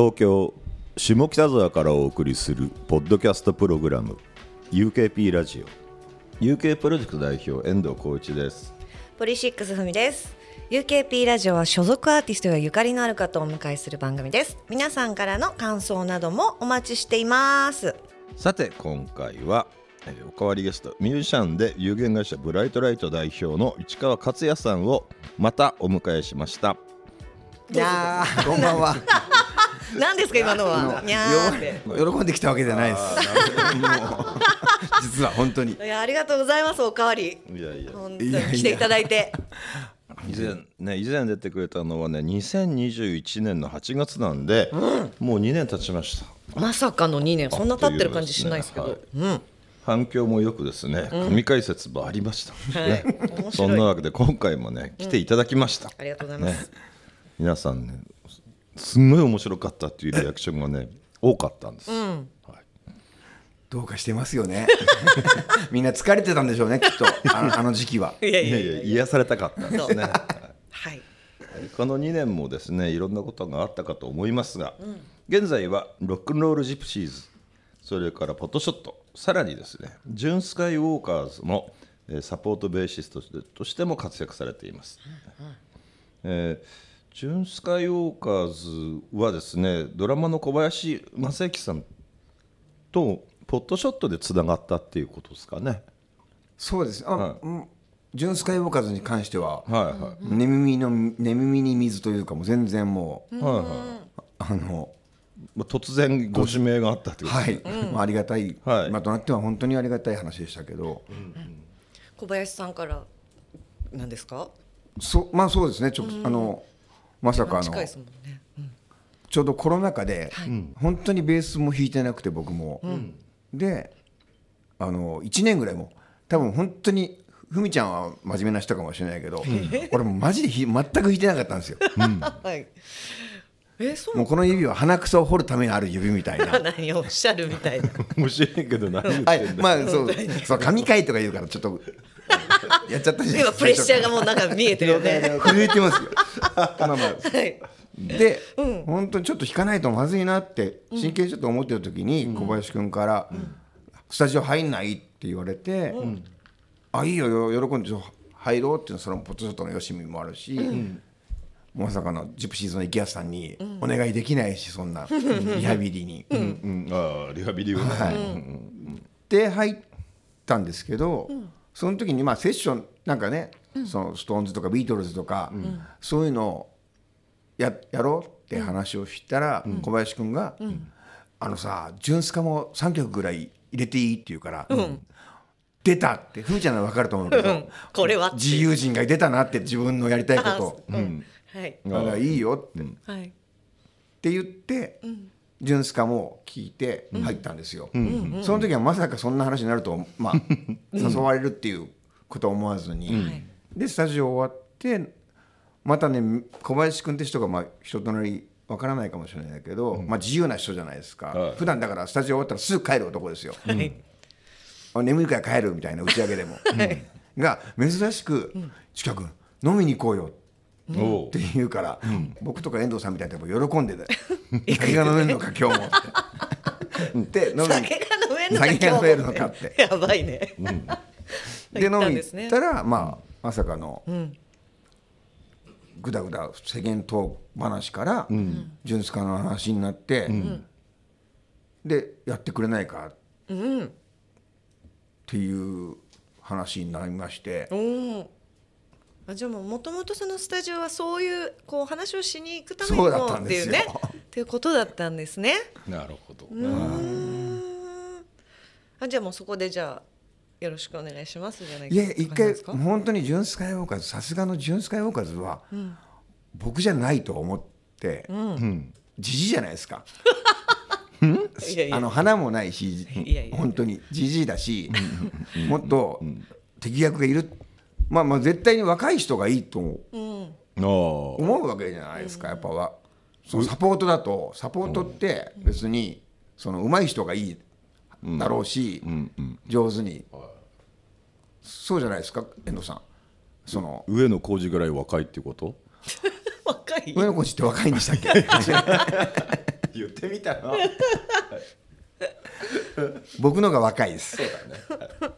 東京下北沢からお送りするポッドキャストプログラム UKP ラジオ。UK プロジェクト代表遠藤浩一です。ポリシックスふみです。UKP ラジオは所属アーティストやゆかりのある方をお迎えする番組です。皆さんからの感想などもお待ちしています。さて今回はえーおかわりゲストミュージシャンで有限会社ブライトライト代表の市川克也さんをまたお迎えしました。いやーこんばんは。何ですか今のは。にゃーって。喜んできたわけじゃないです。実は本当に。いやありがとうございますおかわり。いやいや。来ていただいて。以前ね以前出てくれたのはね2021年の8月なんで、もう2年経ちました。まさかの2年そんな経ってる感じしないですけど、はい。うん。反響もよくですね神解説もありました、ね。そんなわけで今回もね来ていただきました、ありがとうございます、ね、皆さんねすんごい面白かったっていうリアクションがね多かったんです、はい。どうかしてますよね。みんな疲れてたんでしょうねきっと。あの あの時期は。いやいいや。いや癒されたかったんですね。はい。この2年もですねいろんなことがあったかと思いますが、現在はロックンロールジプシーズそれからポットショットさらにですねジュン・スカイウォーカーズのえーサポートベーシストとしても活躍されています、えージュン・スカイウォーカーズはですねドラマの小林正幸さんとポットショットでつながったっていうことですかね。そうです。あ、はい。うん。ジュンスカイウォーカーズに関しては、はいはい、寝耳の寝耳に水というかもう全然もう、はいはい。あのまあ突然ご指名があったということはい、まあありがたい、はい。今となっては本当にありがたい話でしたけど、小林さんから何ですか？そうまあそうですね。ちょあのまさかあの近いですもんね。ちょうどコロナ禍で、本当にベースも弾いてなくて僕も、であの1年ぐらいも多分本当にふみちゃんは真面目な人かもしれないけど、俺もうマジでひ全く弾いてなかったんですよ、はい。えそうもうこの指は鼻くそを掘るためにある指みたいな。何をおっしゃるみたいな。面白いけど何言ってんだ。はい。まあそう。そう神回とか言うからちょっと やっちゃった今プレッシャーがもうなんか見えてるよね。震えてますよ。まあまあはい。で、本当にちょっと弾かないとまずいなって真剣にちょっと思ってる時に小林君から「スタジオ入んない?」って言われて「あいいよよ喜んでちょっと入ろう」っていうのはそのポットショットのよしみもあるし、まさかのジプシーズの池谷さんにお願いできないしそんなリハビリに。うん、ああリハビリをね、はい。で入ったんですけど、その時にまあセッションなんかね、そのストーンズとかビートルズとか、そういうのをややろうって話をしたら、小林君が、あのさジュンスカも3曲ぐらい入れていい?」って言うから「出た!」ってふみちゃんなら分かると思うけど、これは自由人が出たなって自分のやりたいこと。を。うん。はい。だからいいよって,、っはい。て言って、ジュンスカも聞いて入ったんですよ、その時はまさかそんな話になると、まあ、誘われるっていうことは思わずに、でスタジオ終わってまたね小林君って人がまあ人となりわからないかもしれないけど、まあ、自由な人じゃないですか、はい。普段だからスタジオ終わったらすぐ帰る男ですよ、はいあ眠いから帰るみたいな打ち上げでも、が珍しく「近く飲みに行こうよ」って言うから、僕とか遠藤さんみたいな人も喜んでて「酒が飲めるのか今日も」って。で飲みに。酒が飲めるのかって。やばいね。で飲みに行ったんですね。行ったら、まあまさかの、ぐだぐだ世間トーク話から、ジュンスカの話になって、でやってくれないか。っていう話になりまして、あじゃあもともとそのスタジオはそういうこう話をしに行くためにもんですよ。っていうね。っていうことだったんですね。なるほど、あじゃあもうそこでじゃあよろしくお願いしますじゃないいや一回本当にジュンスカイウォーカーズさすがのジュンスカイウォーカーズは、僕じゃないと思って、じじいじゃないですか。あの花もないし本当にじじいだしもっと敵役がいるまあまあ絶対に若い人がいいと思う。思うわけじゃないですかやっぱは。そのサポートだと。サポートって別にその上手い人がいいだろうし上手に。そうじゃないですか遠藤さん。その上野浩二ぐらい若いっていうこと？若い？上野コーチって若いんでしたっけ？言ってみたの僕のが若いです。そうだね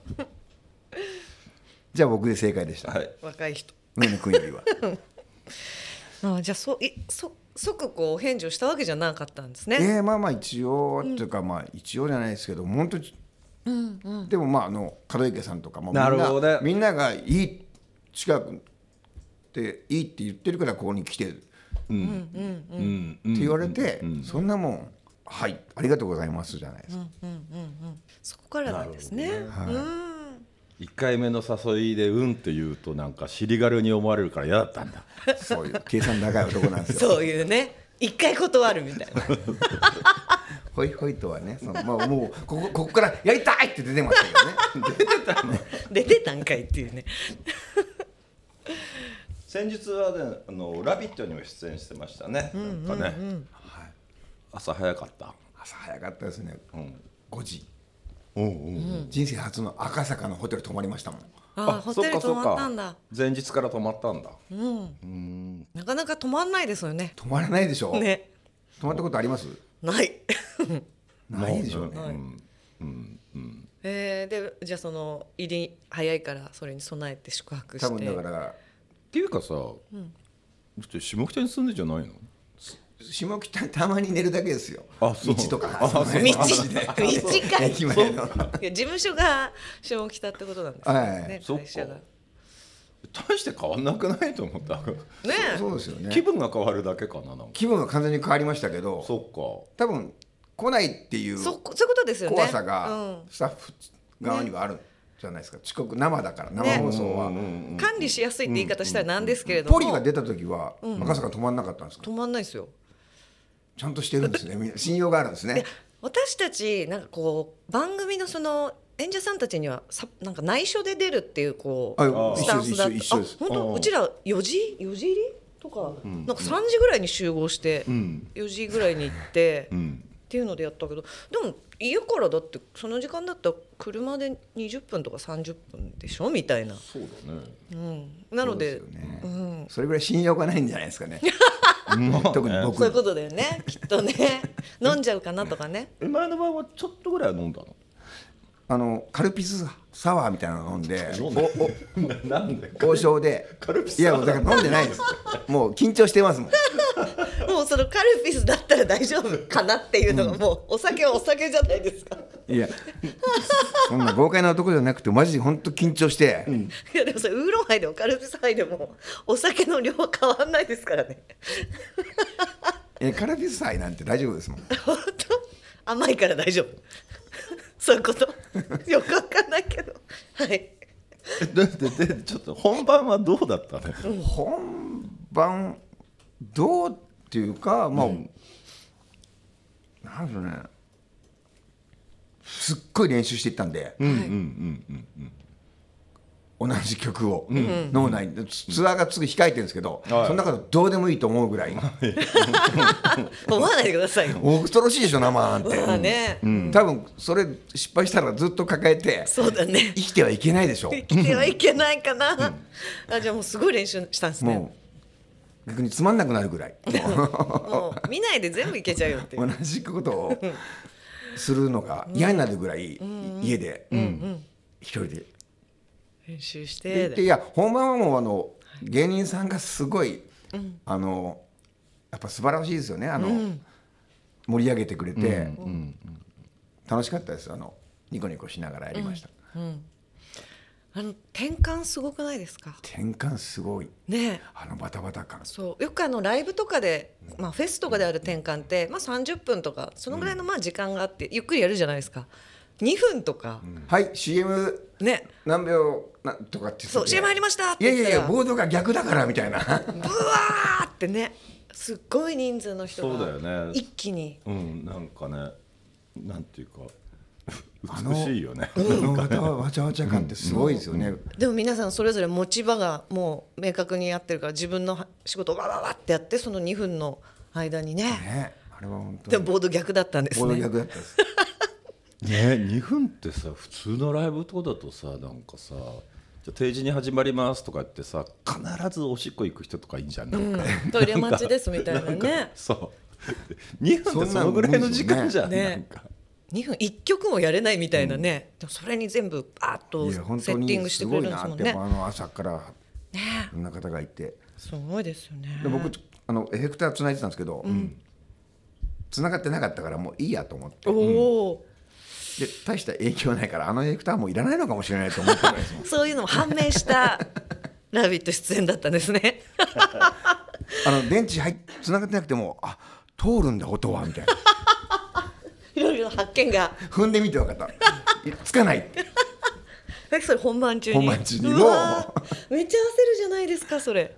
じゃあ僕で正解でした、はい。若い人。上野君よりは。あじゃあそいそ即こう返事をしたわけじゃなかったんですね。えー、まあまあ一応、っていうかまあ一応じゃないですけど本当に、でもまああの門池さんとかもみんなるほどね。みんながいい近くっていいって言ってるからここに来てる。うん。って言われて、そんなもんはいありがとうございますじゃないですか、そこからなんですね。うん1回目の誘いで「うん」って言うとなんか尻軽に思われるから嫌だったんだ。そういう計算高い男なんですよ。そういうね。一回断るみたいな。ホイホイとはねその、まあ、もうここここからやりたいって出てましたけどね。出てたの。出てたんかいっていうね。先日はね「あのラビット!」にも出演してましたね、なんかね、朝早かった。朝早かったですね、ん5時うん。うん人生初の赤坂のホテル泊まりましたもん。ああホテル泊まったんだ。前日から泊まったんだ。なかなか泊まんないですよね。泊まらないでしょ、ね。泊まったことあります？ない。ないでしょうね、はい。えー、でじゃあその入り早いからそれに備えて宿泊して。多分だから。っていうかさ、だって下北に住んでんじゃないの？下北たまに寝るだけですよ。あそう。道とか。あそう。道道か。い。駅前の。いや事務所が下北ってことなんですよはい大して変わんなくないと思った。え。そうですよね。気分が変わるだけかな気分が完全に変わりましたけどそっか。多分来ないっていうそそういうことですよね。怖さうがん。スタッフ側にはあるじゃないですか。遅刻生だから生放送は、管理しやすいって言い方したらなんですけれども、ポリが出た時は赤坂止まんなかったんですか、止まんないですよ。ちゃんとしてるんですね。みんな信用があるんですね。で私たちなんかこう番組のその演者さんたちにはさなんか内緒で出るっていうこうあスタンスだった。あ本当？あうちら4時？4時入り？とか、なんか3時ぐらいに集合して、4時ぐらいに行って、ん。っていうのでやったけどでも家からだってその時間だったら車で20分とか30分でしょ？みたいな、そうだね。うん、なのでね。うん、それぐらい信用がないんじゃないですかね 特に僕そういうことだよね。きっとね。飲んじゃうかなとかね。え前の場合はちょっとぐらいは飲んだの？あのカルピスサワーみたいなの飲んで なんで。お王将で。カルピスいやだから飲んでないです。もう緊張してますもんもうそのカルピスだったら大丈夫かなっていうのがもうお酒はお酒じゃないですか。いやそんな豪快な男じゃなくてマジで本当緊張して、いやでもそれウーロンハイでもカルピスハイでもお酒の量は変わんないですからね。えカルピス祭なんて大丈夫ですもん本当？甘いから大丈夫。そういうこと？よくわかんないけど。はい。えだってでちょっと本番はどうだったの、本番どうっていうかまあ、なんでしょうね。すっごい練習していったんで、同じ曲を、脳内。にツアーが次控えてるんですけど、はい。その中でどうでもいいと思うぐらい。思わないでくださいよ。恐ろしいでしょ生なんて、まあね、多分それ失敗したらずっと抱えてそうだね。生。きてはいけないでしょ。生きてはいけないかな。あじゃあもうすごい練習したんですね。逆につまんなくなるぐらい。もう見ないで全部いけちゃうよって同。じことをするのが嫌になるぐらい家で一人で。練習しでて。でいや本番はもうあの芸人さんがすごいあのやっぱ素晴らしいですよね。あの盛り上げてくれて。楽しかったです。あのニコニコしながらやりましたあの転換すごくないですか？転換すごい。ね。あのバタバタ感。そう。よくあのライブとかで、まあ、フェスとかである転換って、まあ、30分とかそのぐらいのまあ時間があってゆっくりやるじゃないですか。2分とか、はい CM ね。何秒なとかって言っててそう CM 入りましたっいやいやいて言ったらやボードが逆だからみたいな。ブワーってね。すっごい人数の人そうだがよね。一気に。うんなんかねなんていうか美しいよね、わちゃわちゃわちゃ感ってすごいですよね、でも皆さんそれぞれ持ち場がもう明確にやってるから自分の仕事をわわわってやってその2分の間にね。ねあれは本当に。でもボード逆だったんですボードね逆だったです。ね2分ってさ普通のライブとかだとさなんかさじゃあ定時に始まりますとか言ってさ必ずおしっこ行く人とかいいんじゃんなんか、トイレ待ちですみたいなね。そう。2分ってそのぐらいの時間じゃん、ね。なんか2分1曲もやれないみたいなね、でもそれに全部バーッといセッティングしてくれるんですもんね。すごいなってあの朝からね。そんな方がいて。すごいですよね。で僕あのエフェクターつないでたんですけど、つながってなかったからもういいやと思って。おおで大した影響ないからあのエフェクターもういらないのかもしれないと思ってたんですもんー、そういうのも判明した 「ラビット!」出演だったんですね。あの電池つながってなくてもあ通るんだ音はみたいないろいろ発見が。踏んでみて分かった。いつかない。えそれ本番中に？本番中にうもめっちゃ焦るじゃないですかそれ、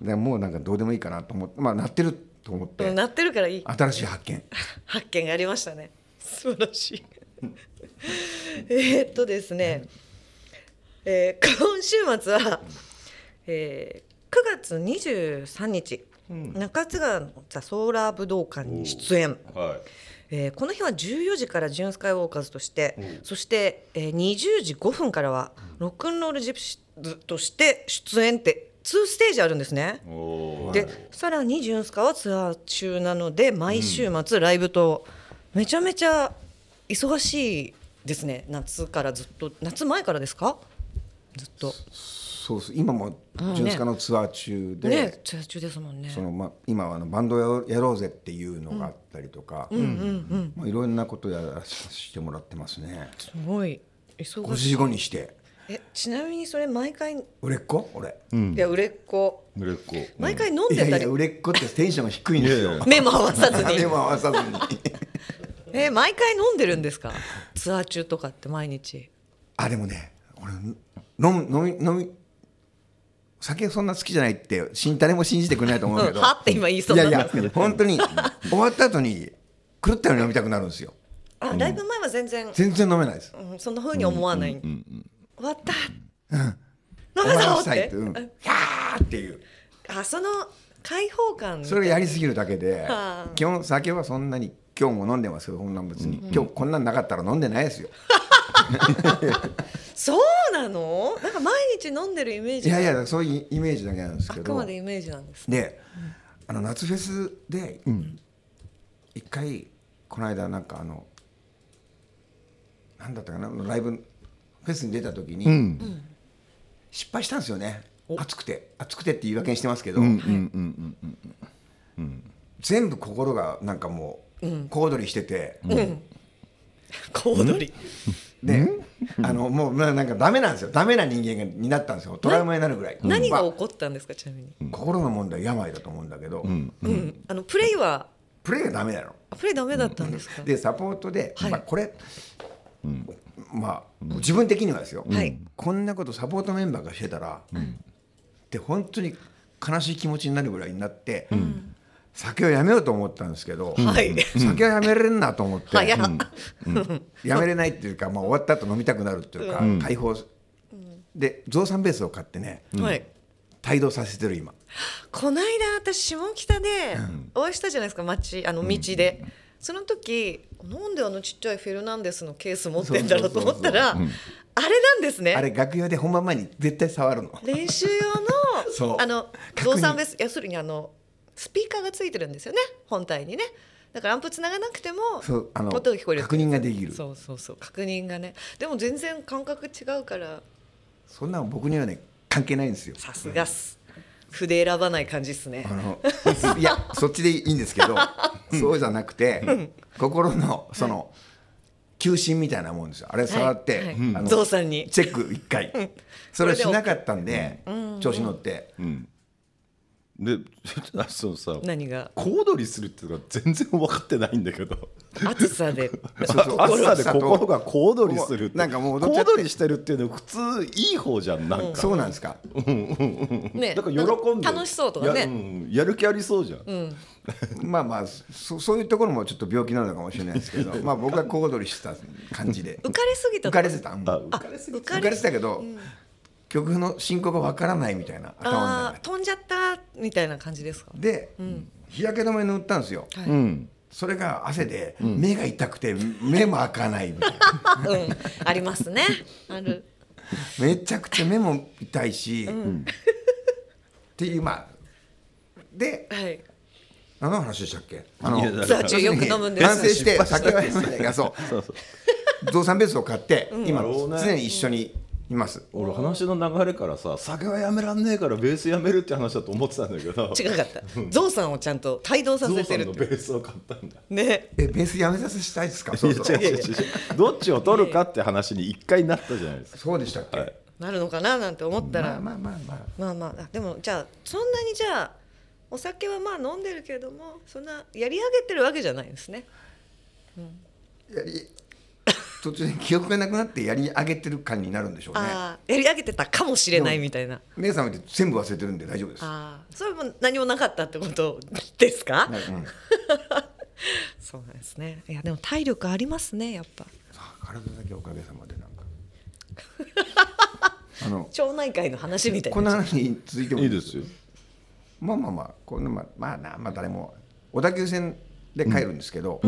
でもうなんかどうでもいいかなと思って。まあ鳴ってると思って。うんなってるからいい。新しい発見。発見がありましたね。素晴らしい。えーっとですね、えー今週末は、えー9月23日、中津川のザソーラー武道館に出演、はいえーこの日は14時からジュンスカイウォーカーズとして、そして、えー20時5分からはロックンロールジプシーズとして出演って2ステージあるんですね。でさらにジュンスカはツアー中なので毎週末ライブとめちゃめちゃ忙しいですね。夏からずっと。夏前からですか？ずっとそうです今もうんねジュンスカのツアー中で、ね。ツアー中ですもんね。そのまあ、今はあのバンドややろうぜっていうのがあったりとか、まあ、いろんなことやらせてもらってますね。すごい。忙5しい。時後にして。えちなみにそれ毎回い売れっ子？俺、や売れっ子。売れっ子。毎回飲んでたり。いやいや売れっ子ってテンションが低いんですよ。目も合わさずに。目も合わさずに。え毎回飲んでるんですか？ツアー中とかって毎日。あでもね俺飲む飲み飲み酒そんな好きじゃないってしん誰も信じてくれないと思うけど、う んはって今言いそうなんいやですいや 本当に終わった後に狂ったように飲みたくなるんですよ。あライブ前は全然、全然飲めないです。うんそんな風に思わない、終わった、飲終むぞってて、うん、ーっていう。あその開放感それがやりすぎるだけで はあ。基本酒はそんなに今日も飲んでますけどこんなん別に、今日こんなんなかったら飲んでないですよそうなの？なんか毎日飲んでるイメーいジがやいやそういうイメージだけなんですあくけどまでイメージなんですであの夏フェスで一回この間なんかあのなんだったかな？ライブフェスに出た時に、うん。失敗したんですよね。暑くて。暑くてって言い訳にしてますけど、うんうんうん全部心がなんかもう小躍りしてて、小躍り。で、あのもうななんかダメなんですよ。ダメな人間がになったんですよ。トラウマになるぐらい、何がま起こったんですかちなみに、あ心の問題病だと思うんだけど、うん。あのプレイは？プレーがダメなの。あプレイダメだったんですか、でサポートで、はい。まあ、これ、まあ自分的にはですよ、はい。こんなことサポートメンバーがしてたら、で本当に悲しい気持ちになるぐらいになって、酒をやめようと思ったんですけど、はい。酒はやめれんなと思って、早っ、やめれないっていうか、まあ、終わった後飲みたくなるっていうか、解放。でゾウさんベースを買ってねはい。帯同させてる今。この間私下北でお会いしたじゃないですか街あの道で、その時なんであのちっちゃいフェルナンデスのケース持ってんだろうと思ったらあれなんですね。あれ楽屋で本番前に絶対触るの。練習用の あの確認。動産ベース要するにあのスピーカーがついてるんですよね。本体にね。だからアンプつながなくてもそうあの音が聞こえる確認ができる。そうそうそう。確認がね。でも全然感覚違うから。そんなの僕にはね関係ないんですよ。さすがっす。筆選ばない感じっすね。あのいやそっちでいいんですけど そうじゃなくて心のその休心みたいなもんですよ。あれ触って、はいはい。あのゾウさんに。チェック一回。それをしなかったんで調子乗ってで あそうさ。何が？小躍りするっていうのが全然分かってないんだけど。暑さで。そうそう朝で心が小躍りするって。なんかもう小躍りしてるっていうのは普通いい方じゃんなんか、そうなんですか？ね。だから喜んで楽しそうとかね。や,、うん、やる気ありそうじゃん、まあまあそそういうところもちょっと病気なのかもしれないですけど まあ僕は小躍りした感じで。浮かれすぎた浮かれてた。うん。あ浮浮かれすぎ浮かれかれてたけど曲の進行がわからないみたいな頭の中あー飛んじゃったみたいな感じですか？で日焼け止め塗ったんですよ。はい。うん。それが汗で目が痛くて目も開かないみたいな。うん。ありますね。ある。めちゃくちゃ目も痛いしっていうまあではい。何の話でしたっけ？あのいやだツアー中よく飲むんです。反省して 酒はやめないがそう。そうそう。ゾウさんベースを買って、今常に一緒にいます、俺話の流れからさ酒はやめらんねえからベースやめるって話だと思ってたんだけど。違かった。ゾウさんをちゃんと帯同さゾウさんのせてるってベースを買ったんだ。ね。えベースやめさせたいですか？いそうそう。や違う違う違う。どっちを取るかって話に一回なったじゃないですか。そうでしたっけ、はい。なるのかななんて思ったら、まあまあまあまあ。まあまあ。あでもじゃあそんなにじゃあお酒はまあ飲んでるけれどもそんなやり上げてるわけじゃないですね。やり途中で記憶がなくなってやり上げてる感になるんでしょうね。やり上げてたかもしれないみたいな。姉さんって全部忘れてるんで大丈夫です。ああそれも何もなかったってことですか、はいうん。そうなんですね。いやでも体力ありますねやっぱ。体だけおかげさまでなんか。あの町内会の話みたいこんなな話に続いても。いいですよ。まあまあまあこんなまあまあなまあ誰も小田急線で帰るんですけど、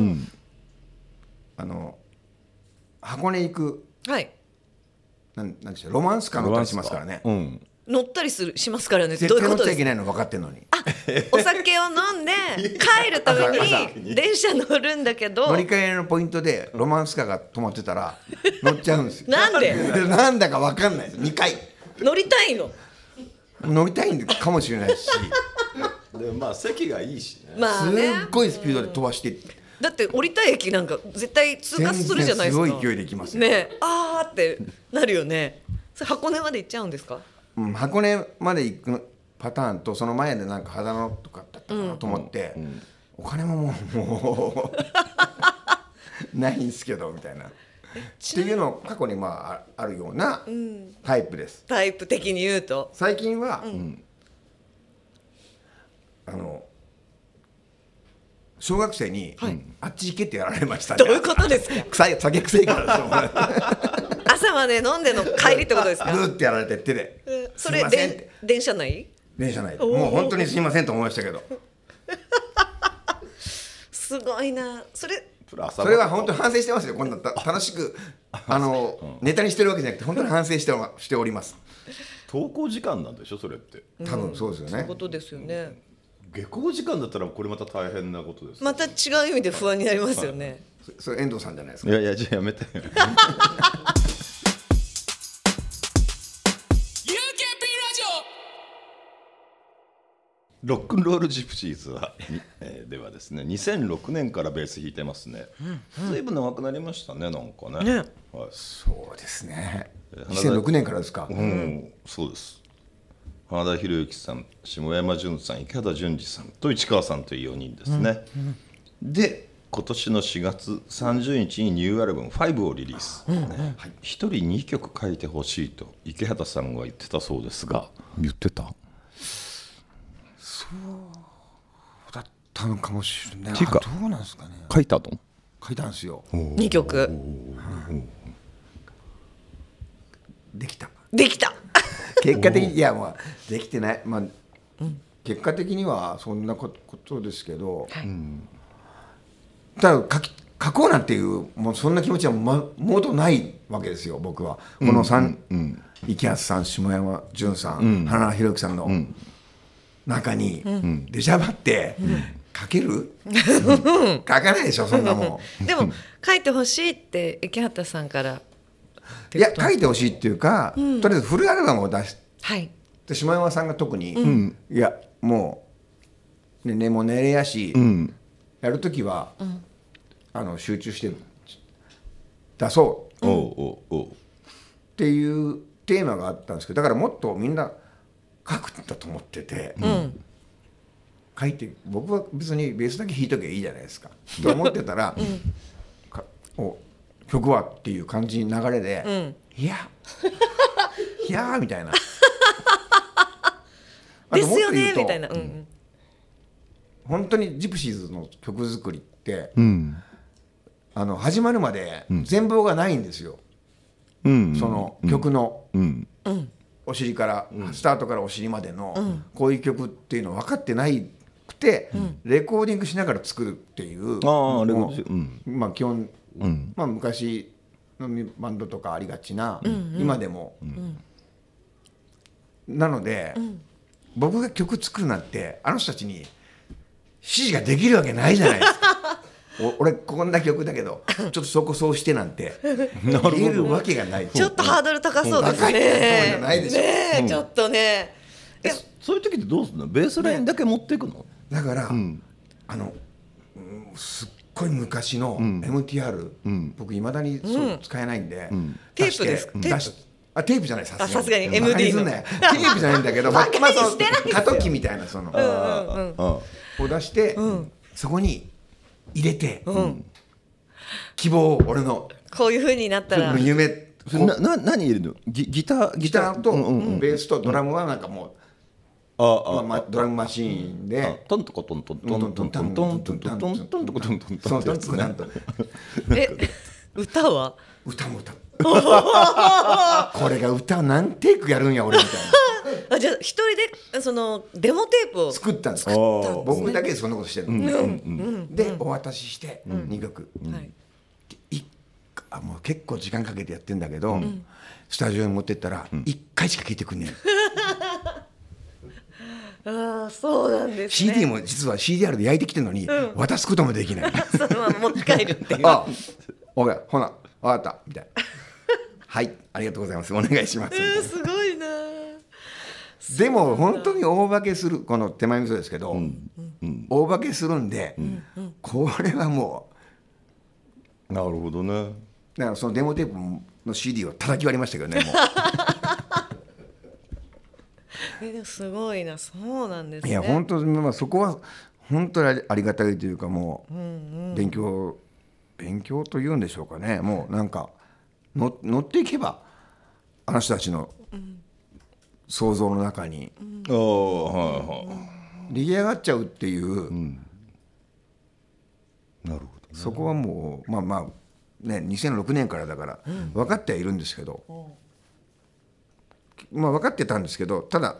あの箱根行くはい。なんなんでしょうロマンスカー乗ったりしますからね。うん。乗ったりするしますからね。絶どういうことですか？対乗っちゃいけないの分かってんのに。お酒を飲んで 帰るため朝に電車乗るんだけど。乗り換えのポイントでロマンスカーが止まってたら乗っちゃうんですよ。なんで？なんだか分かんないです。2回。乗りたいの？乗りたいんかもしれないし。でもまあ席がいいしね。まあね。すっごいスピードで飛ばしてだって降りたい駅なんか絶対通過するじゃないですか。すごい勢いで行きますよ。ね。えあーってなるよね。それ箱根まで行っちゃうんですか？うん、箱根まで行くパターンとその前でなんか秦野とかだったかなと思って、お金ももうもう ないんですけどみたいな。っていうの過去にまあああるようなタイプです。タイプ的に言うと。最近は、あの小学生に、あっち行けってやられましたね。どういうことですか？臭い酒臭いからでしょうがない。朝まで飲んでの帰りってことですか？グーってやられて手で。それすいません。ってで電車内？電車内。でもう本当にすいませんと思いましたけど。すごいな。それそれは本当に反省してますよ。こんなた楽しくあの、ネタにしてるわけじゃなくて本当に反省しておしております。登校時間なんでしょ？それって。多分そうですよね。そういうこ。とですよね下校時間だったらこれまた大変なことですまた違う意味で不安になりますよね。そそれ遠藤さんじゃないですか？いやいやじゃあやめて be ラジオロックンロールジプシーズは、にえーではですね2006年からベース弾いてますね、ずいぶん長くなりましたねなんかね。ね。はい。そうですね。え2006年からですか？うん、そうです花田博之さん下山淳さん池畑淳二さんと市川さんという4人ですね、で今年の4月30日にニューアルバム「5」をリリース、ね。1人2曲書いてほしいと池畑さんが言ってたそうですが。言ってた？だったのかもしれない。ていうかあどうなんですかね。書いたの？書いたんですよ。2曲。できた。できた結果的にいやまあできてない。まあ、結果的にはそんなことですけど。ただ書き書こうなんていうもうそんな気持ちはまもとないわけですよ僕は。この三、池安さん下山淳さん、花田裕之さんの中に出しゃばって書ける、書かないでしょそんなもん。でも書いてほしいって池畑さんからいや書いてほしいっていうか、とりあえずフルアルバムを出しはい。て下山さんが特に、いやもう、ね、寝も寝れやし、やる時は、あの集中して出そう。おうおうおう。っていうテーマがあったんですけどだからもっとみんな書くんだと思ってて、書いて僕は別にベースだけ弾いときゃいいじゃないですか、と思ってたら、かお曲はっていう感じに流れで、いや。いやーみたいな。あ ですよともっと言うとねみたいな、うん。うん、本当にジプシーズの曲作りって、うん。あの始まるまで全貌がないんですよ、うん。その曲の。うん。お尻から、スタートからお尻までの、こういう曲っていうの分かってないくて、レコーディングしながら作るっていうああレコーもディングうまあ基本、まあ、昔のバンドとかありがちな、今でも、なので、僕が曲作るなんてあの人たちに示ができるわけないじゃないですか。お俺こんな曲だけどちょっとそこそうしてなんて 言えるわけがない。ちょっとハードル高そうです高いそうじねゃないでしょ。ねえちょっとね。いやそういう時ってどうするの？ベースラインだけ持っていくの、だから、あのうんすっごい昔の MTR、僕いまだにそう使えないんで、テープです。か出しあテープじゃないさあさすがに MD すんなよテープじゃないんだけど バカにまあそのしてないですよ。過渡期みたいなその、うんを出して、そこに入れて、希望を俺の。こういう風になったら。夢。なな何入れるの？ギギターギター。と、うんうんうん。ベースとドラムはなんかもあう、まああまあ、ドラムマシーンで、あトントコトントントントントントントントントントントントントントントントンなんとえ歌は歌も歌うこれが歌何テイクやるんや俺みたいあじゃあ一人でそのデモテープをな作ったんです僕だけでそんなことしてるの、でお渡しして2曲、あもう結構時間かけてやってんだけど、スタジオに持ってったら1回しか聴いてくんねん、ああそうなんですね。CD も実は CDR で焼いてきてるのに、渡すこともできない。そのまま持って帰るっていう。あ、おい、ほな、わかった。みたいな。はい、ありがとうございます。お願いします。えーすごいな。でも本当に大化けするこの手前味噌ですけど、大化けするんで、これはもなるほどね。うだからそのデモテープの CD を叩き割りましたけどね。も すごいな。そうなんですね。ういや本当まあそこは本当にありがたいというかもう勉強勉強というんでしょうかね。もうなんかの乗っていけばあの人たちの想像の中に。ああはいはい。出来上がっちゃうっていう、なるほどそこはもうまあまあね2006年からだから分かってはいるんですけど、まあ分かってたんですけどただ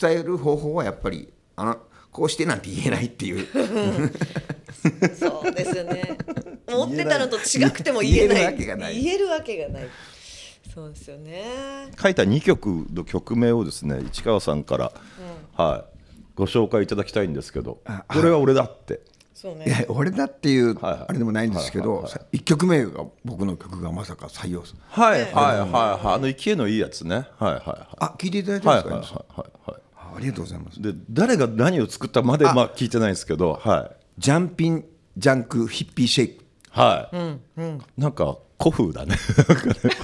伝える方法はやっぱりあのこうしてなんて言えないっていう。そうですよね思ってたのと違くても言えない。言えるわけがない。言えるわけがないそうですよね。書いた2曲の曲名をですね市川さんから、はいご紹介いただきたいんですけどあ。これは俺だってそうね。いや俺だっていうはいはい。あれでもないんですけど、はいはい1曲目が僕の曲がまさか採用する。はいはいはいはい。あの勢いのいいやつね。はいはいはい。あ聞いていただいてはいはいますか、はいはい。あありがとうございます。で誰が何を作ったまでまあ聞いてないんですけどはい。ジャンピンジャンクヒッピーシェイク。はい、なんか古風だね。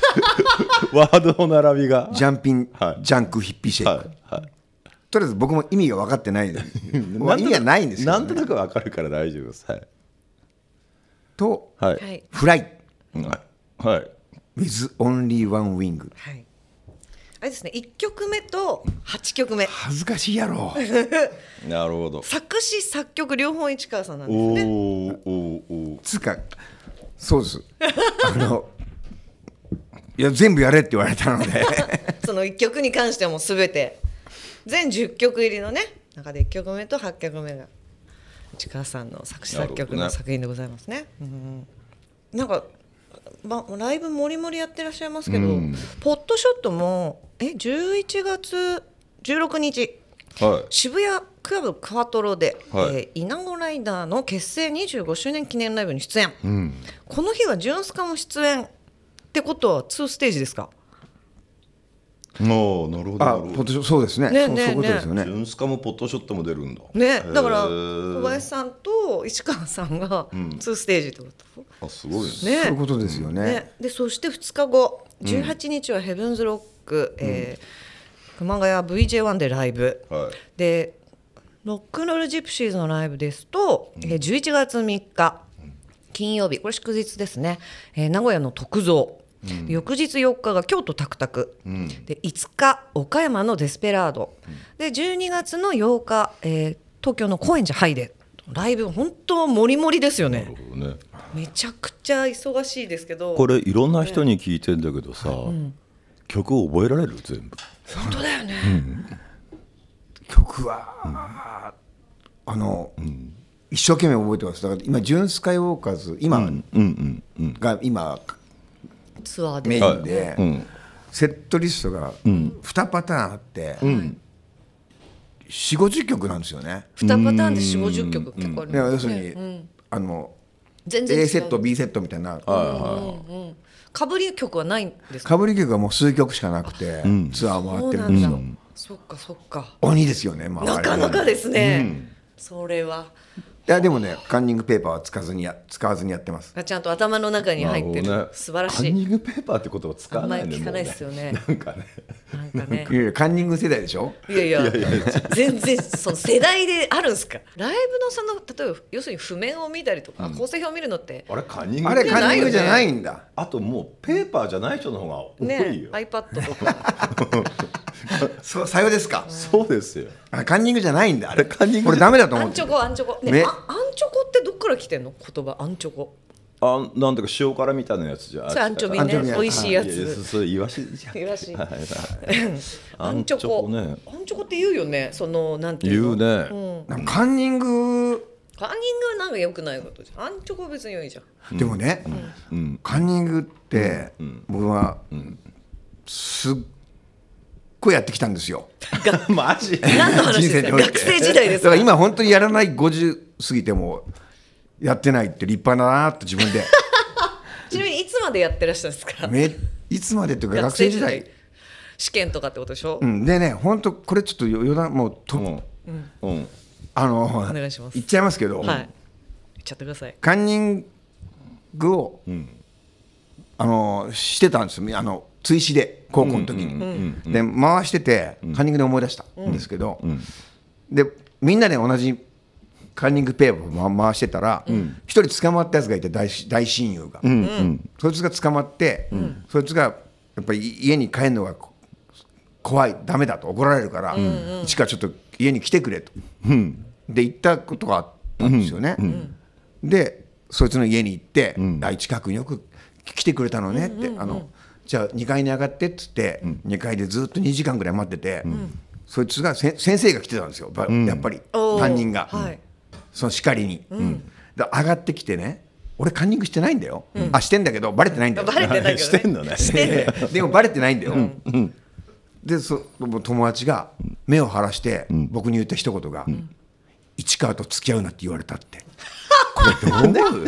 ワードの並びが。ジャンピン、はい。ジャンクヒッピーシェイク、はいはいとりあえず僕も意味が分かってない まあ意味がないんですけど、ね、なんとなくわかるから大丈夫です。はい。と、はい、はいフライ。はい。はい。With only one wing はい。あれですね。1曲目と8曲目。恥ずかしいやろ。なるほど。作詞作曲両方市川さんなんですおね。ーおーおー。つうかそうです。あのいや全部やれって言われたので。その1曲に関してはもう全て全10曲入りのね中で1曲目と8曲目が市川さんの作詞作曲の作品でございますね。うん。なんか、ま、ライブもりもりやってらっしゃいますけど、うん。ポットショットもえ11月16日はい。渋谷クラブクワトロで、はい。えーイナゴライダーの結成25周年記念ライブに出演、うん。この日はジュンスカも出演ってことは2ステージですか？おーなるほどなあるほど。ポテトそうですね。ねねそうそういうことですよね。ジュンスカもポットショットも出るんだ。ねだから小林さんと石川さんが2ステージってこと、あすごいね。ね。そういうことですよね。ね、でそして2日後18日はヘブンズロック、えー熊谷 VJ1 でライブ。はい。でロックンロールジプシーズのライブですと、えー11月3日金曜日。これ祝日ですね、えー名古屋の徳造、翌日4日が京都タクタク、で5日岡山のデスペラード、で12月の8日、えー東京の高円寺ハイでライブ本当もりもりですよなねるほどね。めちゃくちゃ忙しいですけど。これいろんな人に聞いてんだけどさ、曲覚えられる？全部。本当だよね、曲は、あの、一生懸命覚えてます。だから今ジュン・スカイウォーカーズ今うんうんうん。が今ツアーで。メインで、うん。セットリストが2パターンあって、4 5 0曲なんですよね。2パターンで4 5 0曲結構あるいや要するに、ね。あの全然 A セット B セットみたいな。かぶり曲はないんですか？かぶり曲がもう数曲しかなくて、ツアー回ってるんですよ。そっかそっか。鬼ですよね、まあ、なかなかですね、それはいやでもねカンニングペーパーは使わずにや使わずにやってます。ちゃんと頭の中に入ってる、ね。素晴らしい。カンニングペーパーって言葉使わないねあんまり聞かないですよね。もうなんかね。なんかね。いやいやカンニング世代でしょ？いやいや。全然その世代であるんですか？ライブのその例えば要するに譜面を見たりとか、構成表を見るのってあれカンニングあれカンニングじゃないんだ。あともうペーパーじゃない人の方が多いねよ、iPad とか。そうさようですか。そうですよ。あカンニングじゃないんだ。あれ。カンニングこれダメだと思ってアンチョ。コアンチョコ。ねアンチョコってどっから来てんの？言葉。アンチョコあなんだか塩辛みたいなやつじゃん。それアンチョビね。美味しいやつ。それイワシじゃん。イワシアンチョコね。アンチョコって言うよね。そのなんていう言のうね、なんかカンニング。カンニングはなんか良くないことじゃん。アンチョコは別に良いじゃん。でもね、カンニングって、僕は、すっごいやってきたんですよ。マジ？何の話ですか？学生時代ですか？だから今本当にやらない50過ぎてもやってないって立派だなって自分で。ちなみにいつまでやってらっしゃるんですか？めいつまでっていうか学生時代。試験とかってことでしょ、うん、でね本当これちょっと余談もうと、うん。うん。あのお願いします。言っちゃいますけど、はい。言っちゃってください。カンニングを、あのしてたんですよ。あの追試で高校の時に、で回しててカンニングで思い出したんですけど、でみんなで同じカンニングペーパーを回してたら一、人捕まったやつがいて大大親友が、そいつが捕まって、そいつがやっぱり家に帰るのがこ怖いダメだと怒られるから、一からちょっと家に来てくれと、で行ったことがあったんですよね、でそいつの家に行って「あ近くによく来てくれたのね」って、あのじゃあ2階に上がってっつって、2階でずっと2時間ぐらい待ってて、そいつがせ先生が来てたんですよ。ばやっぱり、担任が、はいその叱りに、で上がってきてね俺カンニングしてないんだよ、あしてんだけどバレてないんだよ。バレてないけど、ね、してんのね。してんのよ。でもバレてないんだよ、でそ友達が目を晴らして僕に言った一言が「市川と付き合うな」って言われたってこれどう？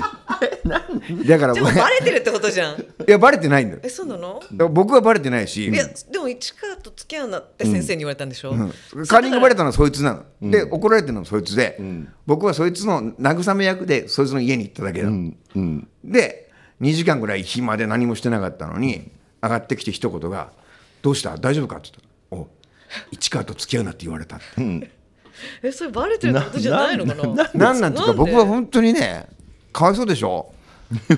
だからでもバレてるってことじゃん。いやバレてないんだよ。えそうなの、僕はバレてないし。いやでも市川と付き合うなって先生に言われたんでしょ、カンニングバレたのはそいつなの、で怒られてるのはそいつで、僕はそいつの慰め役でそいつの家に行っただけだ、で2時間ぐらい暇で何もしてなかったのに上がってきて一言が「どうした？大丈夫か?」って言ったら「お市川と付き合うなって言われた」って、えそれバレてるってことじゃないのかな？なんなんていうか？なんで？僕は本当にねかわいそうでしょ？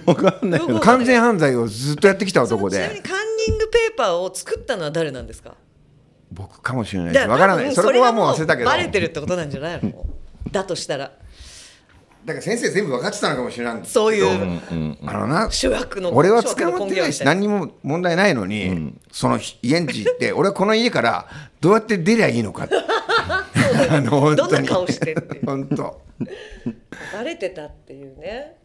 わかんない。完全犯罪をずっとやってきたそ男で。のちなみにカンニングペーパーを作ったのは誰なんですか？僕かもしれないですだわからない。それはもう忘れたけど。バレてるってことなんじゃないの？だとしたらだから先生全部分かってたのかもしれないんですけど。そういうあのな主役の俺は捕まってないし何にも問題ないのに、その家んち行って 俺はこの家からどうやって出りゃいいのかって。あの本当に。どんな顔してって本当。バレてたっていうね。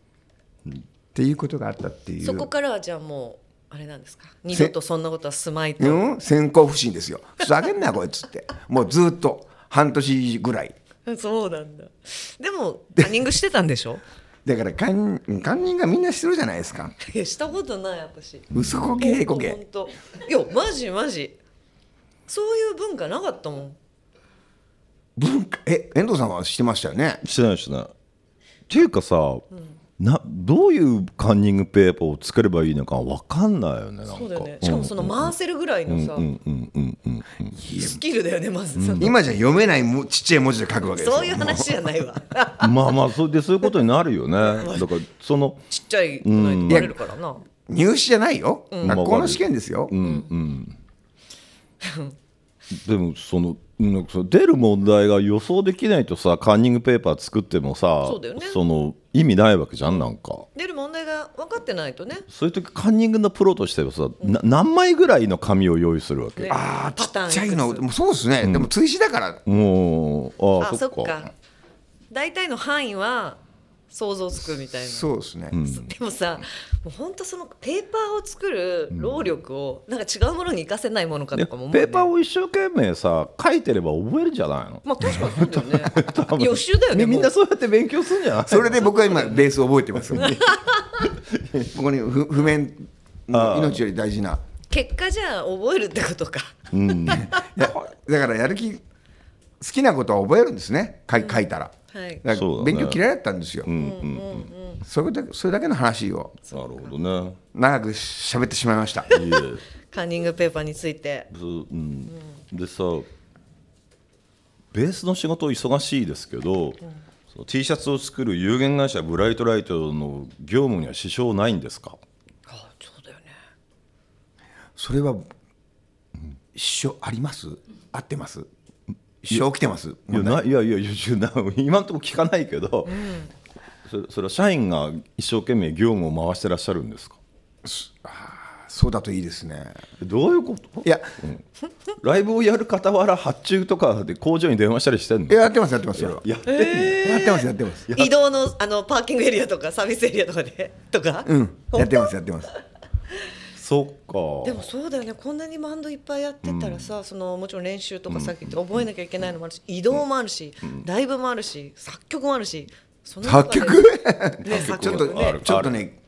っていうことがあったっていう。そこからはじゃあもうあれなんですか？二度とそんなことはすまいと、うん、先行不審ですよ。ふざけんなよこいつって。もうずっと半年ぐらいそうなんだ。でもカンニングしてたんでしょ？だからカンカンニングがみんなしてるじゃないですか。いやしたことない私。嘘こけこけ本当。いやマジマジ。そういう文化なかったもん。文化え遠藤さんはしてましたよね？してないしてない。っていうかさ、などういうカンニングペーパーを作ればいいのかわかんないよねなんか。そうだよね。しかもその回せるぐらいのさ、うんうんうんうんスキルだよねまず、その今じゃ読めないもちっちゃい文字で書くわけですよ。そういう話じゃないわ。まあまあそれでそういうことになるよね。だからそのちっちゃいくないとバレるからな、入試じゃないよ、学校の試験ですよ、でもそのなんかその出る問題が予想できないとさカンニングペーパー作ってもさそうだよね。の意味ないわけじゃんなんか。出る問題が分かってないとね。そういう時カンニングのプロとしてはさ、な何枚ぐらいの紙を用意するわけ、ねああちっちゃいのもうそうですね、でも追試だから。もうあああそっか。大体の範囲は想像つくみたいな。そうですね、でもさもう本当そのペーパーを作る労力をなんか違うものに活かせないものかでとかも思う、ね、ペーパーを一生懸命さ書いてれば覚えるじゃないの？まあ確かにそうだよね。予習だよねみみんなそうやって勉強するんじゃないそれで僕は今ベースを覚えてますよ。ここにふ譜面の命より大事な。結果じゃあ覚えるってことか。うん、だからやる気好きなことは覚えるんですね。書い書いたら、はい。勉強嫌いだったんですよ、うんうんそれだけそれだけの話を。なるほどね。長く喋ってしまいました。カンニングペーパーについて。でさベースの仕事忙しいですけど、その T シャツを作る有限会社ブライトライトの業務には支障ないんですか？あそうだよね。それは支障あります？合ってます？起きてます？いやないやいやいや今のところ聞かないけど、それそれは社員が一生懸命業務を回してらっしゃるんですか？そうだといいですね。どういうこと？いや。ライブをやる傍ら発注とかで工場に電話したりしてんの？いややってますやってますそれは。やってんの、やってますやってます。移動のあのパーキングエリアとかサービスエリアとかで？とか、うん。やってますやってますそっか。でもそうだよね。こんなにバンドいっぱいやってたらさ、そのもちろん練習とかさっき言って覚えなきゃいけないのもあるし移動もあるし、ライブもあるし作曲もあるしその中で作曲？ね作ちょっと曲ねちょっとね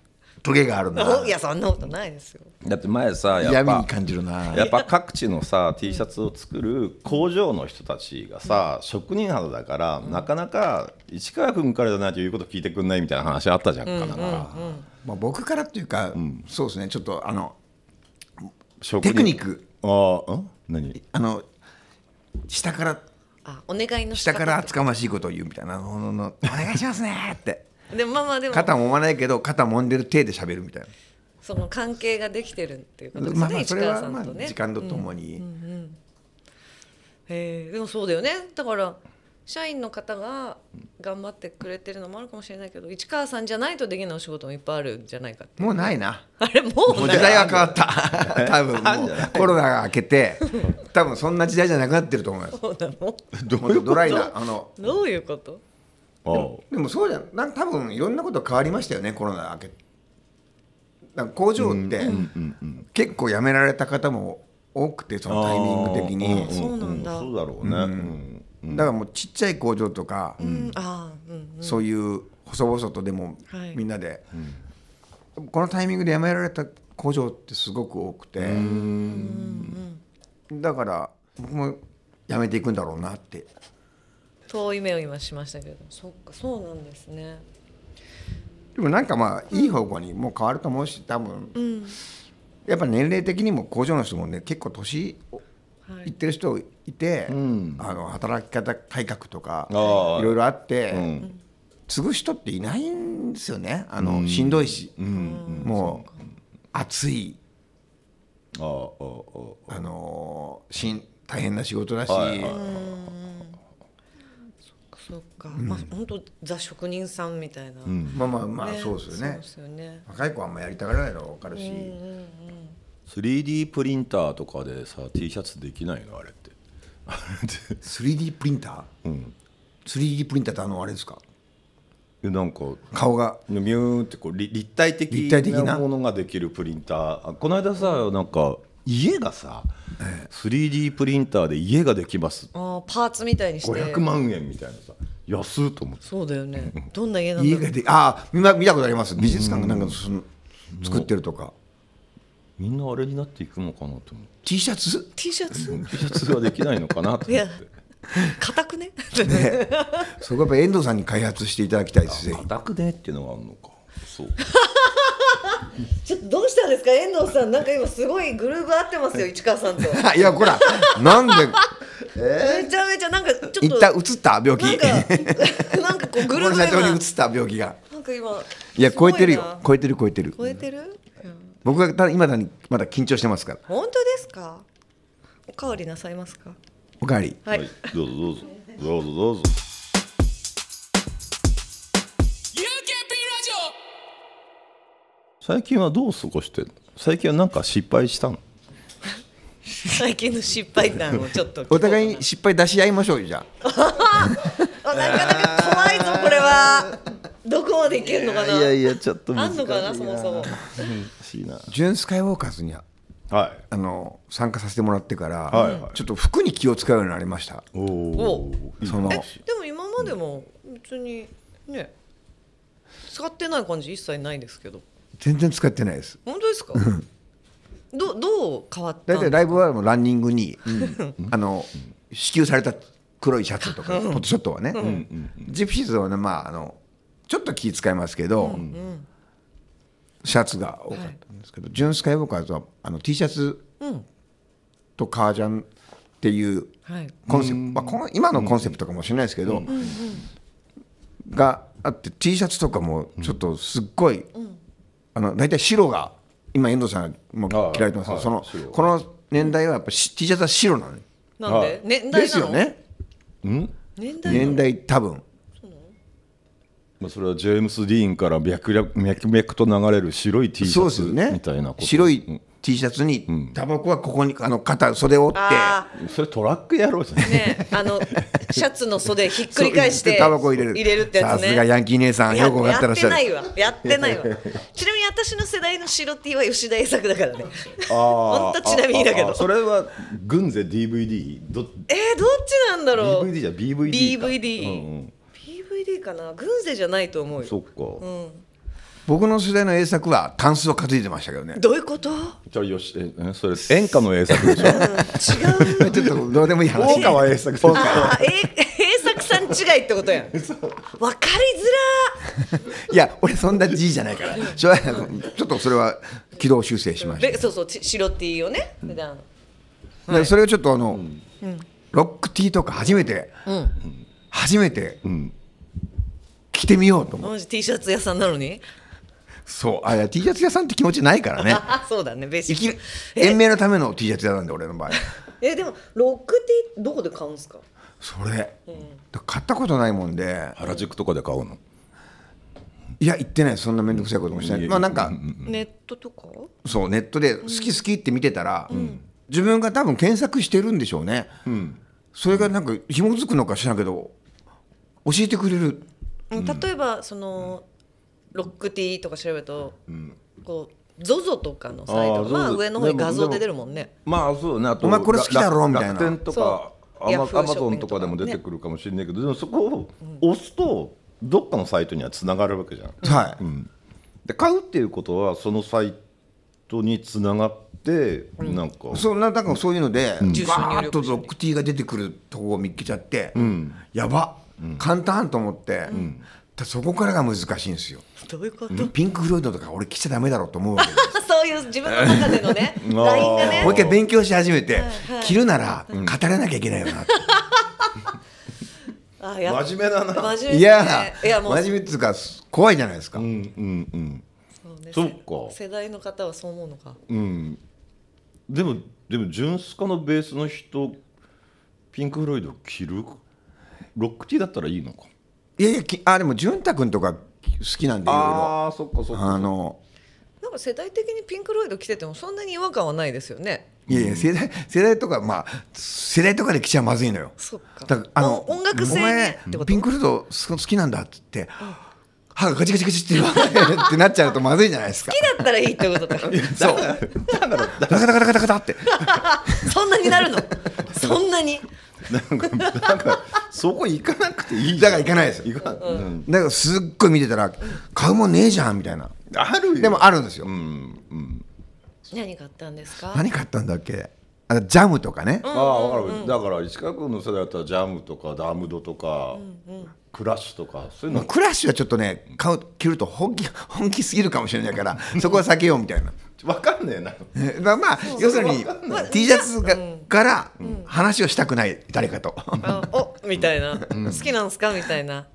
トゲがあるな。いやそんなことないですよ。だって前さやっぱ闇に感じるな。やっぱ各地のさ T シャツを作る工場の人たちがさ職人肌だからなかなか市川君からじゃないと言うこと聞いてくんないみたいな話あったじゃんかなんかまあ、僕からっていうか、そうですね。ちょっとあのテクニック。ああん？何？あの下からあお願いの下から厚かましいことを言うみたいな「のののお願いしますね」って。でもまあまあでも。肩揉まないけど肩揉んでる手で喋るみたいその関係ができてるっていうことなですね、市まあまあそれはまあ時間とともに、へえでもそうだよね。だから社員の方が頑張ってくれてるのもあるかもしれないけど市川さんじゃないとできないお仕事もいっぱいあるんじゃないかってもうないな。あれもう時代は変わった。多分もうコロナが明けて多分そんな時代じゃなくなってると思います。そうなのもっとドライなあのどういうこと？でもそうじゃん。なん多分いろんなこと変わりましたよねコロナ明け。なんか工場って結構辞められた方も多くてそのタイミング的に。あそうなんだ。そうだろうね、うんだからもうちっちゃい工場とか、うん。ああうんそういう細々とでもはい。みんなで、このタイミングで辞められた工場ってすごく多くて。だから僕も辞めていくんだろうなって。遠い目を今しましたけど。そっかそうなんですね。でもなんかまあいい方向にもう変わると思うし多分、やっぱ年齢的にも工場の人もね結構年はい。いってる人いて、ん。あの働き方改革とかいろいろあって、ん。継ぐ人っていないんですよね。あの、しんどいし、もう暑い。あのーしん大変な仕事だし、はいはいそっか、まあ本当ザ職人さんみたいな、まあまあまあね。そうですよね。そうですよね。若い子はあんまやりたがらないのは分かるし、3D プリンターとかでさ T シャツできないの？あれって。あれって 3D プリンター、うん、3D プリンターってあのあれですか？でなんか顔が。ミューってこう立立体的なな？ものができるプリンター。あこの間さなんか家がさ、3D プリンターで家ができます。あーパーツみたいにして。500万円みたいなさ安っと思って。そうだよね。どんな家なんだろう。家がでああ見たことあります。美術館がなんかその作ってるとか、みんなあれになっていくのかなと思って。T シャツ？T シャツ？T シャツができないのかなといや思って。硬くね？ね。そこはやっぱ遠藤さんに開発していただきたいですぜひ。硬くねっていうのがあるのか。そう。ちょっとどうしたんですか？遠藤さんなんか今すごいグルーブ合ってますよ 市川さんと。いやほらなんで？めちゃめちゃなんかちょっと。一旦移った？病気。なんかなんかこうグルーブがこの社長に移今った病気が。なんか今いや超えてるな。よ超えてる超えてる。超えてる、うん僕がただ今だにまだ緊張してますから。本当ですか？おかわりなさいますか？おかわり。はい、はい、どうぞどうぞ。どうぞどうぞ。最近はどう過ごしてんの？最近は何か失敗したの？最近の失敗談をちょっと聞こうかな。お互いに失敗出し合いましょうよじゃあ。あなかなか怖いぞこれはどこまでいけんのかな？いやいやちょっとあん難しいのかな。そもそも。難しいな。ジュン・スカイウォーカーズにははい。あの参加させてもらってから、はいはい。ちょっと服に気を使うようになりました。おおおそのえでも今までも別にね使ってない感じ？一切ないですけど。全然使ってないです。本当ですか？どどう変わった大ん体ライブはもうランニングに、あの支給された黒いシャツとかポットショットはね、ジプシーズはねまああのちょっと気使いますけど、シャツが多かったんですけど、ジュン・スカイウォーカーズはあの T シャツと革ジャンっていうはい。コンセプト、まあ、この今のコンセプトかもしれないですけど、があって T シャツとかもちょっとすっごい、あの大体白が今遠藤さんも着られてますけど、はい。その白この年代はやっぱし T シャツは白なのよ。なんで？はい。年代なの？ですよね。うん？年代多分まあそれはジェームス・ディーンから脈々脈々と流れる白い T シャツみたいなこと。白い T シャツにタバコはここにあの肩袖を折って。あそれトラック野郎じゃねあの シャツの袖ひっくり返してタバコ入れる。入れるってやつね。さすがヤンキー姉さんよくわかってらっしゃる。やってないわ。やってないわ。ちなみに私の世代の白 T は吉田栄作だからね。あほんとちなみにだけど。ああそれは軍勢 DVD どえー、どっちなんだろう。DVD じゃ BVD か。BVD うんうん PVD かな。軍勢じゃないと思うよ。そっか、僕の世代の栄作はタンスを担いでましたけどね。どういうこと？じゃあよしええそれ演歌の栄作でしょ？違う。ちょっとどうでもいい話。大川栄作さん違いってことやん。わかりづ いや俺そんな G じゃないから。ちょっとそれは軌道修正しましたそうそうち白 T をね普段。でそれをちょっとあの、ロック T とか初めて、初めて。ん着てみようと思う、T シャツ屋さんなのに？そう。あいや T シャツ屋さんって気持ちないからね。あ そうだねベーシ生きック延命のための T シャツ屋なんで俺の場合。えでもロック T どこで買うんすか？それ、買ったことないもんで。原宿とかで買うの？いや行ってない。そんな面倒くさいこともしてない、まあなんか、ネットとか？そうネットで好き好きって見てたら、自分が多分検索してるんでしょうね、それがなんか紐づくのか知らんけど教えてくれる。うん例えばそのロック T とか調べると、こう ZOZO とかのサイトがまあ ZOZO 上の方に画像で出るもんね。まあそうね。あとお前これ好きだろみたいな。楽天とかアマ Yahoo! アマゾンとかでも出てくるかもしれないけど、でもそこを押すとどっかのサイトにはつながるわけじゃん。はい、で買うっていうことはそのサイトにつながって、なんかそうななんかそういうので、住所入力バーッとロック T が出てくるとこを見っけちゃって、やば、簡単と思って、だそこからが難しいんですよ、どういうこと、ピンク・フロイドとか俺着ちゃダメだろうと思うわけです そういう自分の中でのねラインがね。もう一回勉強し始めて、着るなら語らなきゃいけないよなって、あや真面目だな。真面目ですね。いやいやもう。真面目っていうか怖いじゃないですか、うん。うんうんそうね。そっか。世代の方はそう思うのか。うん。でもでもジュンスカのベースの人ピンク・フロイド着る？ロックティーだったらいいのか。いやいやきあでも潤太君とか好きなんでいろいろ。ああそっかそっか。あのなんか世代的にピンク・ロイド着ててもそんなに違和感はないですよね。いやいや世代世代とかまあ世代とかで来ちゃまずいのよ。そっか。だからあのお音楽性おに前ってこと？ピンク・フロイド好きなんだっつって歯がガチガチガチって言わない ってなっちゃうとまずいじゃないですか。好きだったらいいってことかそう。ダカダカダカダカダカって。そんなになるの？そんなに？なんかなんかそこ行かなくていいじゃん。だから行かないですよ。行かうん。だからすっごい見てたら買うもんねえじゃんみたいな。あるよ。でもあるんですよ。うんうん。何買ったんですか？何買ったんだっけ？あジャムとかね。ああ分かる、だから石川君の世代だったらジャムとかダムドとか、クラッシュとかそういうの。まあクラッシュはちょっとね買う着ると本気本気すぎるかもしれないからそこは避けようみたいな。分かんねえな。えまあまあ要するに T シャツがから話をしたくない誰かと。あ おみたいな。好きなんすか？みたいな。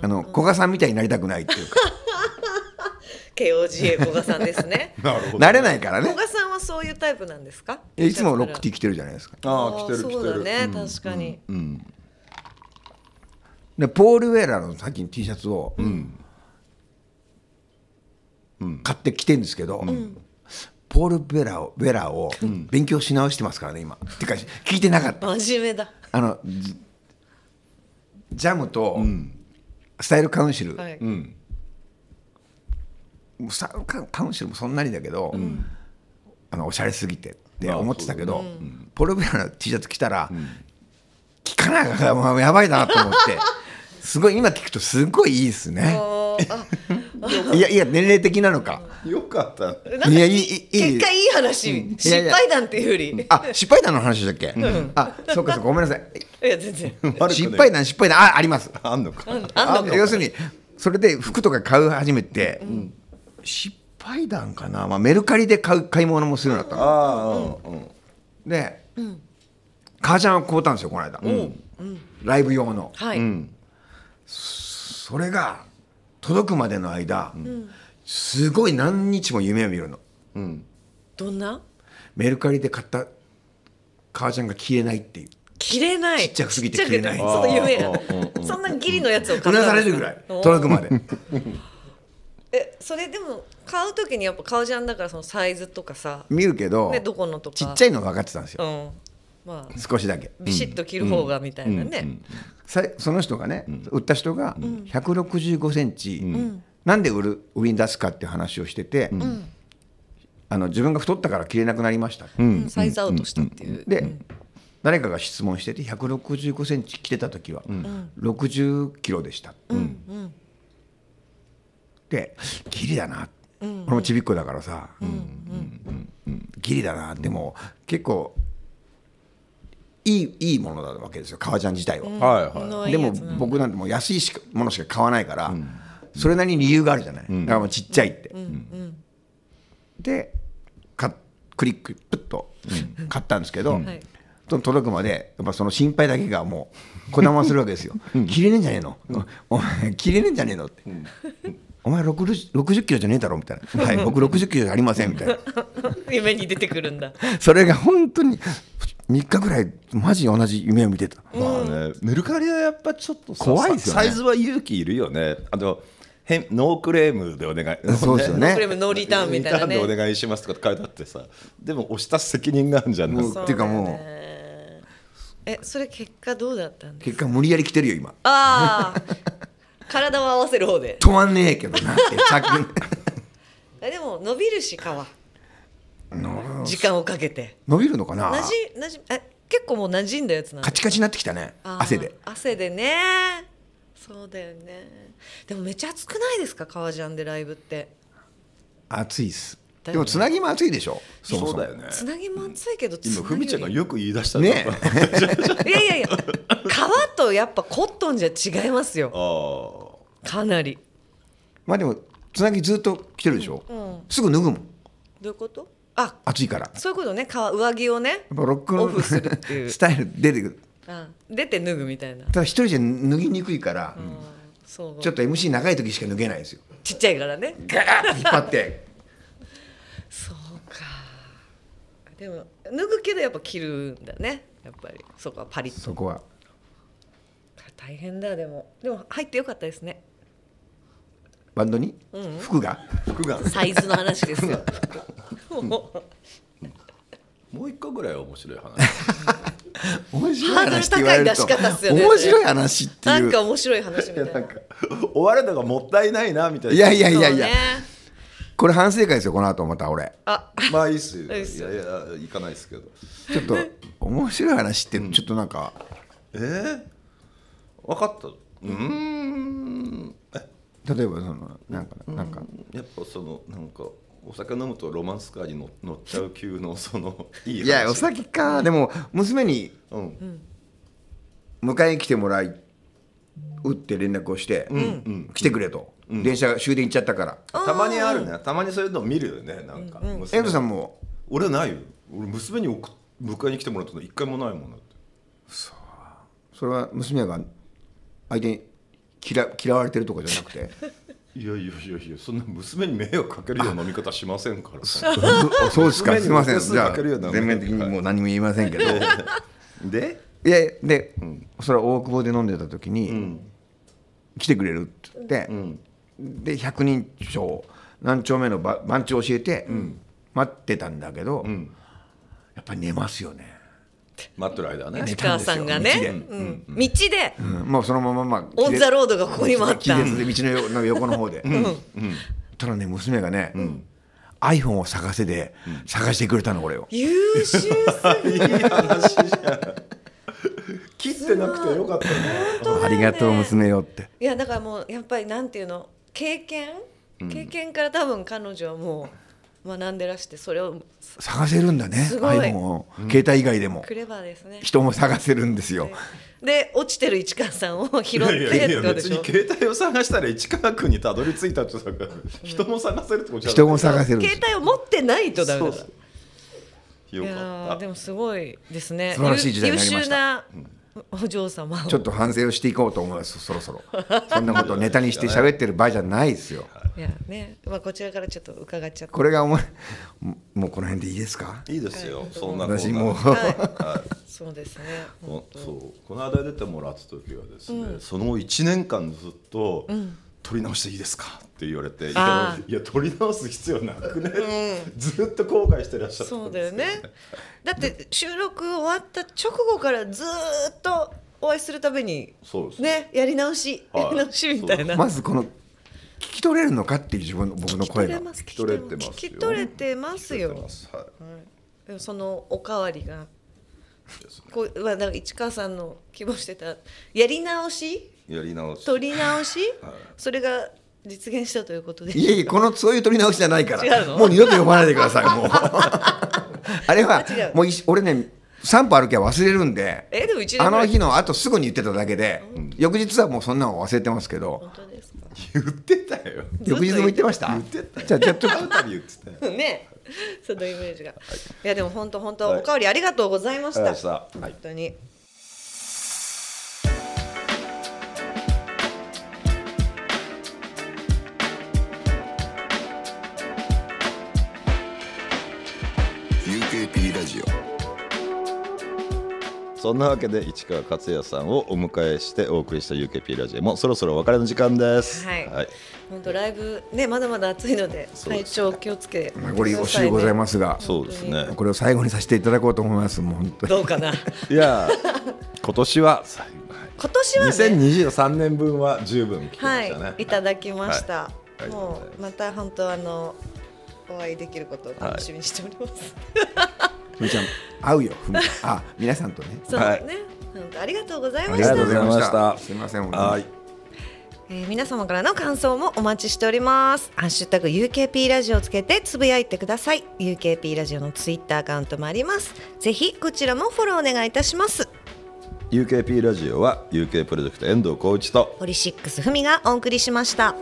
あの古賀さんみたいになりたくないっていうか。KOGA 古賀さんですね。なるほど。なれないからね。古賀さんはそういうタイプなんですか？いつもロック T 着てるじゃないですか。ああ来てる来てそうだるね確かにでポール・ウェラーのさっきの T シャツを買ってきてるんですけど、ポール・ウェラーをウェラーを勉強し直してますからね今。てか聞いてなかった。真面目だ。あのジジャムとスタイルカウンシル。はい。もうさカカウンシルもそんなにだけど、あのおしゃれすぎてって思ってたけど、ポロベラの T シャツ着たら、着かないからもうやばいなと思って すごい今聞くとすごいいいですね。いやいや年齢的なのか。よかった。いやいいいいいい。結果いい話、失敗談っていうより。いあ失敗談の話だっけ、あそうかそうかごめんなさい。や全然。失敗談失敗談ああります。あんのか。あんのか。要するにそれで服とか買う始めて、失敗談かな、まあ、メルカリで買う買い物もするようになったの。ああうん。うんで、革ジャンを買うたんですよこの間、ライブ用の。はい、うんそれが届くまでの間、すごい何日も夢を見るの。うん。どんな？メルカリで買った革ジャンが着れないっていう。切れない。ちっちゃくすぎて切れない。その夢そんなギリのやつをう買ったなされるぐらい。お届くまでえそれでも買う時にやっぱ革ジャンだからそのサイズとかさ。見るけどねどこのとか。ちっちゃいの分かってたんですよ。うんまあ少しだけ。ビシッと着る方がみたいなね、さその人がね、売った人が165センチ、なんで売る売りに出すかっていう話をしてて、あの自分が太ったから着れなくなりました、うん。サイズアウトしたっていう、で、誰かが質問してて165センチ着てた時は60キロでした、でギリだな、俺もちびっこだからさ、ギリだな。でも結構いいいいものなわけですよ革ジャン自体は。はいはい。でも僕なんてもう安いしかものしか買わないから、それなりに理由があるじゃない、だからもうちっちゃいって、でかクリックプッと買ったんですけど、はい。と届くまでやっぱその心配だけがもうこだまするわけですよ。切れねえんじゃねえの、お前切れねえんじゃねえのって、お前 60, 60キロじゃねえだろみたいな、はい、僕60キロじゃありませんみたいな。夢に出てくるんだ。それが本当に3日ぐらいマジ同じ夢を見てた。まあね、メルカリはやっぱちょっとさ怖いですよね。サイズは勇気いるよね。あと変ノークレームでお願い。そうですよね。ノークレームノーリターンみたいなね。リターンでお願いしますとか書いてあってさ。でも押した責任があるじゃん。もうなんかっていうかもう。えそれ結果どうだったんですか？結果無理やり来てるよ今。ああ 体を合わせる方で。止まんねえけどなって でも伸びるし皮時間をかけて。伸びるのかな？なじなじえ結構もう馴染んだやつなんカチカチになってきたね。汗で。汗でね。そうだよね。でもめっちゃ暑くないですか？革ジャンでライブって。暑いっす。でもつなぎも暑いでしょ？そもそも。そうだよね。つなぎも暑いけどつなぎ今ふみちゃんがよく言い出したね。いやいやいや。革とやっぱコットンじゃ違いますよ。あかなり。まあでもつなぎずっと着てるでしょ？すぐ脱ぐもん。どういうこと？あ暑いから。そういうことね。革上着をねぱロックのオフするっていう。スタイル出てくる。あ出て脱ぐみたいな、ただ一人じゃ脱ぎにくいからそうちょっと MC 長い時しか脱げないですよ。ちっちゃいからね。ガーッて引っ張って。そうか。でも脱ぐけどやっぱ着るんだね。やっぱり。そこはパリッと。そこは。大変だでも。でも入ってよかったですね。バンドに？服が？あ服が。サイズの話ですよもうもう一個ぐらい面白い話。面白い話って言われると。ハードル高い出し方っすよね。面白い話ってないんうか面白い話みたいな。なんか終わるのがもったいないなみたいな。いやいやいやいや。そうね。これ反省会ですよこの後また俺。あ。まあいいっすよ。いいいっすよ。やいや行かないですけど。ちょっと面白い話ってちょっとなんか、えー、分かった。うーん。え？例えばそのなんかなんか。やっぱそのなんかお酒飲むとロマンスカーに乗乗っちゃう級のそのいい話いやお酒か。でも娘にうん。迎えに来てもらい打って連絡をして、来てくれと、電車終電行っちゃったから。たまにあるね。たまにそういうの見るよねなんか、娘遠藤さんも。俺はないよ。俺娘に迎えに来てもらったの一回もないもんだって。それは娘が相手に嫌嫌われてるとかじゃなくて いやいやいやいやそんな娘に迷惑かけるような飲み方しませんから。さ そうですか。すいません。じゃあかけるような全面的にもう何も言いませんけど。いでやで、それは大久保で飲んでた時に、来てくれるって言って、で百人町何丁目のば番地教えて、待ってたんだけど、やっぱり寝ますよね、待ってる間ね。吉川さんがね。道で。もうそのまままあオン・ザ・ロードがここにもあった。道の横の横の方で、たらね娘がね、iPhone を探せで探してくれたの俺を。優秀。す ぎいい話じゃん。切ってなくてよかったね。ありがとう娘よって。いやだからもうやっぱりなんていうの？経験？経験から多分彼女はもう学んでらしてそれを探せるんだねすごい。iPhone を、携帯以外でも。クレバーですね。人も探せるんですよ。で落ちてる市川さんを拾っいやていやいや別に携帯を探したら市川君にたどり着いたってさ人も探せるってことじゃない。人も探せる携帯を持ってないとダメだそうよいやでもすごいですね。素晴らしい時代になりました。優秀なお嬢様を。ちょっと反省をしていこうと思いますそろそろ。そんなことをネタにして喋ってる場合じゃないですよいやね。まあこちらからちょっと伺っちゃって。これがお前ももうこの辺でいいですか？いいですよ、はい。そんなこんな。私もうはい。そうですね。こそう。この間出てもらった時はですね、その1年間ずっと、撮り直していいですか?」って言われて「いあやいや撮り直す必要なくね、ずっと後悔してらっしゃったそうんですだよね。だって収録終わった直後からずーっとお会いするためにそうですね。やり直しはい。やり直しみたいな。まずこの聞き取れるのかっていう自分の僕の声が。ます。聞き取れてますよ。聞き取れてますよ。はい。でもそのおかわりが。こうまあだから市川さんの希望してたやり直し？やり直し。取り直し、はい。それが実現したということで。いやいやこのそういう取り直しじゃないか違うの？らもう二度と呼ばないでくださいもう。あれはもういし俺ね3歩歩きは忘れるんでえでも一年あの日のあとすぐに言ってただけで、翌日はもうそんなの忘れてますけど本当ですか？言ってたよ。翌日も言ってました？言ってたよ。じゃあちょっと。会うたび言ってたよ。ね。そのイメージが、い、やでも本当本当、はい。おかわりありがとうございました。ありがとうございました。はい。本当にそんなわけで市川克也さんをお迎えしてお送りした UKP ラジオもそろそろお別れの時間です。はい。はい、本当ライブねまだまだ暑いので体調気をつけ名残惜しいございますがそうですね。これを最後にさせていただこうと思いますもう本当に。どうかな？いや今年は今年はね。2023年分は十分聞きまはいしたね、いただきました、はい。もうまた本当あのお会いできることを楽しみにしております、ふみちゃん会うよふみちゃんあ皆さんとね そうはいね、本当ありがとうございましたありがとうございましたたすみませんはいえー皆様からの感想もお待ちしております。ハッシュタグ UKP ラジオをつけてつぶやいてください。UKP ラジオのツイッターアカウントもあります。ぜひこちらもフォローお願いいたします。UKP ラジオは UK プロジェクト遠藤浩一とポリシックスふみがお送りしました。